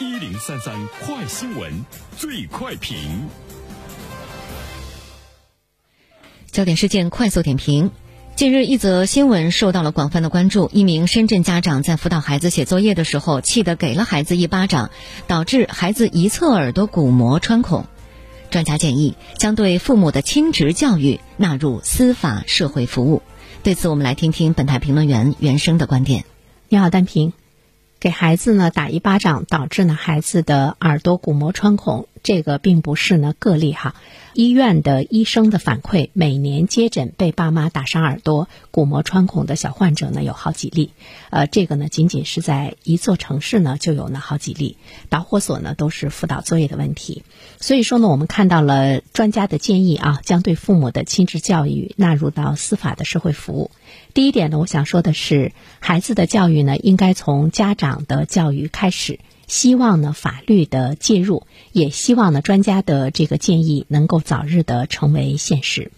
一零三三快新闻，最快评。焦点事件快速点评。近日，一则新闻受到了广泛的关注。一名深圳家长在辅导孩子写作业的时候，气得给了孩子一巴掌，导致孩子一侧耳朵鼓膜穿孔。专家建议将对父母的亲职教育纳入司法社会服务。对此，我们来听听本台评论员袁生的观点。你好，单平。给孩子呢打一巴掌，导致呢孩子的耳朵鼓膜穿孔，这个并不是呢个例哈。医院的医生的反馈，每年接诊被爸妈打伤耳朵、鼓膜穿孔的小患者呢有好几例。呃，这个呢仅仅是在一座城市呢就有呢好几例。导火索呢都是辅导作业的问题。所以说呢，我们看到了专家的建议啊，将对父母的亲职教育纳入到司法的社会服务。第一点呢，我想说的是，孩子的教育呢，应该从家长的教育开始。希望呢，法律的介入，也希望呢，专家的这个建议能够早日的成为现实。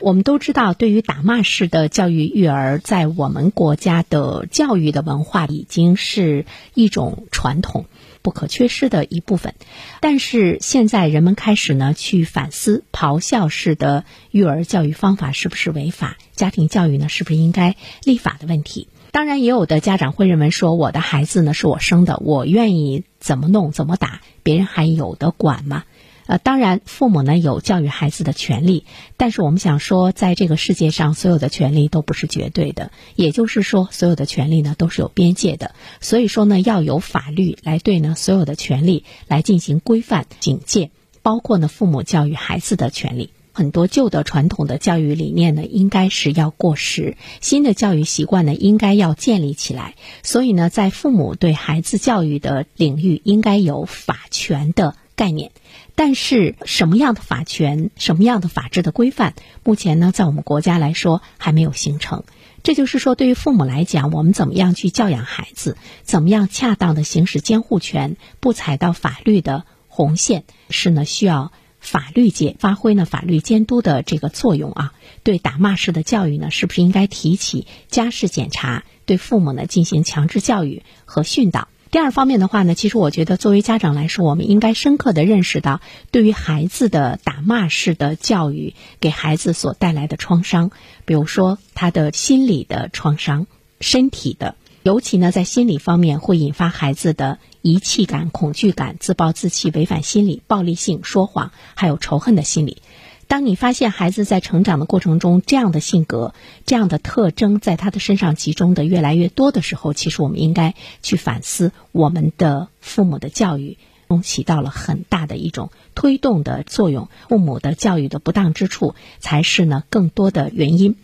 我们都知道，对于打骂式的教育育儿，在我们国家的教育的文化已经是一种传统。不可缺失的一部分，但是现在人们开始呢去反思咆哮式的育儿教育方法是不是违法，家庭教育呢是不是应该立法的问题。当然，也有的家长会认为说，我的孩子呢是我生的，我愿意怎么弄怎么打，别人还有的管吗？呃，当然，父母呢有教育孩子的权利，但是我们想说，在这个世界上，所有的权利都不是绝对的，也就是说，所有的权利呢都是有边界的。所以说呢，要有法律来对呢所有的权利来进行规范、警戒，包括呢父母教育孩子的权利。很多旧的传统的教育理念呢，应该是要过时，新的教育习惯呢，应该要建立起来。所以呢，在父母对孩子教育的领域，应该有法权的概念。但是什么样的法权、什么样的法治的规范，目前呢，在我们国家来说还没有形成。这就是说，对于父母来讲，我们怎么样去教养孩子，怎么样恰当的行使监护权，不踩到法律的红线，是呢需要法律界发挥呢法律监督的这个作用啊。对打骂式的教育呢，是不是应该提起家事检查？对父母呢进行强制教育和训导？第二方面的话呢，其实我觉得作为家长来说，我们应该深刻的认识到，对于孩子的打骂式的教育给孩子所带来的创伤，比如说他的心理的创伤、身体的，尤其呢在心理方面会引发孩子的遗弃感、恐惧感、自暴自弃、违反心理、暴力性、说谎，还有仇恨的心理。当你发现孩子在成长的过程中，这样的性格、这样的特征在他的身上集中的越来越多的时候，其实我们应该去反思我们的父母的教育起到了很大的一种推动的作用。父母的教育的不当之处，才是呢更多的原因。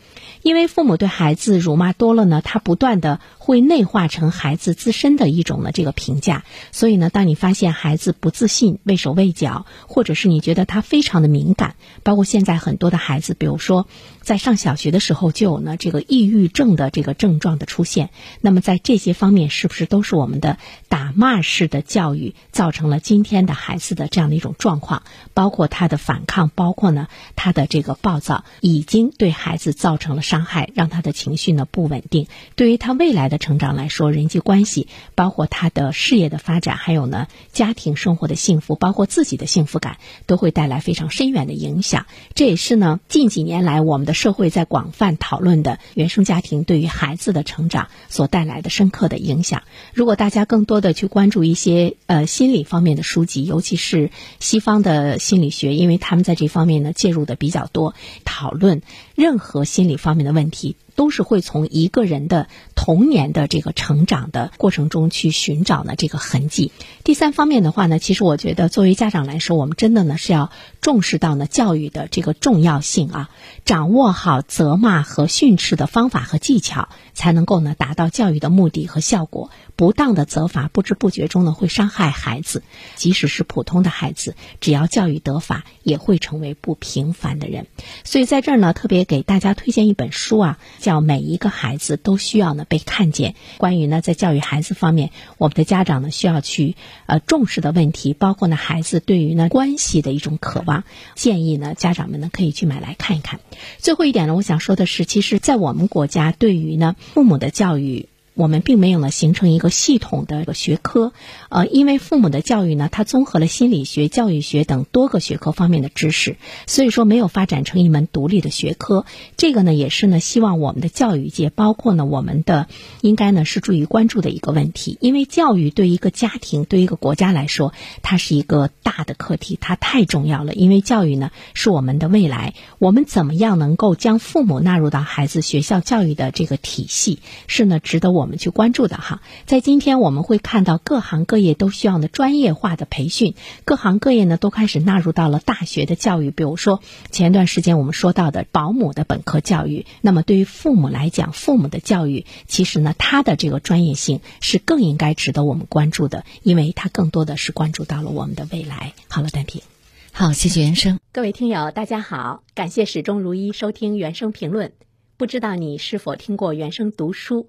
因为父母对孩子辱骂多了呢，他不断的会内化成孩子自身的一种呢这个评价。所以呢，当你发现孩子不自信、畏手畏脚，或者是你觉得他非常的敏感，包括现在很多的孩子，比如说在上小学的时候就有呢这个抑郁症的这个症状的出现。那么在这些方面，是不是都是我们的打骂式的教育造成了今天的孩子的这样的一种状况？包括他的反抗，包括呢他的这个暴躁，已经对孩子造成了。伤害让他的情绪呢不稳定，对于他未来的成长来说，人际关系包括他的事业的发展，还有呢家庭生活的幸福，包括自己的幸福感，都会带来非常深远的影响。这也是呢近几年来我们的社会在广泛讨论的原生家庭对于孩子的成长所带来的深刻的影响。如果大家更多的去关注一些呃心理方方面的书籍，尤其是西方的心理学，因为他们在这方面呢介入的比较多，讨论任何心理方面。的问题都是会从一个人的童年的这个成长的过程中去寻找呢这个痕迹。第三方面的话呢，其实我觉得作为家长来说，我们真的呢是要重视到呢教育的这个重要性啊，掌握好责骂和训斥的方法和技巧，才能够呢达到教育的目的和效果。不当的责罚，不知不觉中呢会伤害孩子，即使是普通的孩子，只要教育得法，也会成为不平凡的人。所以在这儿呢，特别给大家推荐一本书啊，叫《到每一个孩子都需要呢被看见》。关于呢在教育孩子方面，我们的家长呢需要去呃重视的问题，包括呢孩子对于呢关系的一种渴望，建议呢家长们呢可以去买来看一看。最后一点呢，我想说的是，其实，在我们国家对于呢父母的教育。我们并没有呢形成一个系统的一个学科，呃，因为父母的教育呢，它综合了心理学、教育学等多个学科方面的知识，所以说没有发展成一门独立的学科。这个呢，也是呢，希望我们的教育界，包括呢我们的，应该呢是注意关注的一个问题。因为教育对一个家庭、对一个国家来说，它是一个大的课题，它太重要了。因为教育呢是我们的未来，我们怎么样能够将父母纳入到孩子学校教育的这个体系，是呢值得我。我们去关注的哈，在今天我们会看到各行各业都需要的专业化的培训，各行各业呢都开始纳入到了大学的教育。比如说前段时间我们说到的保姆的本科教育，那么对于父母来讲，父母的教育其实呢，他的这个专业性是更应该值得我们关注的，因为他更多的是关注到了我们的未来。好了，单平，好，谢谢原生。各位听友，大家好，感谢始终如一收听原声评论。不知道你是否听过原声读书？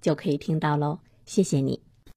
就可以听到喽，谢谢你。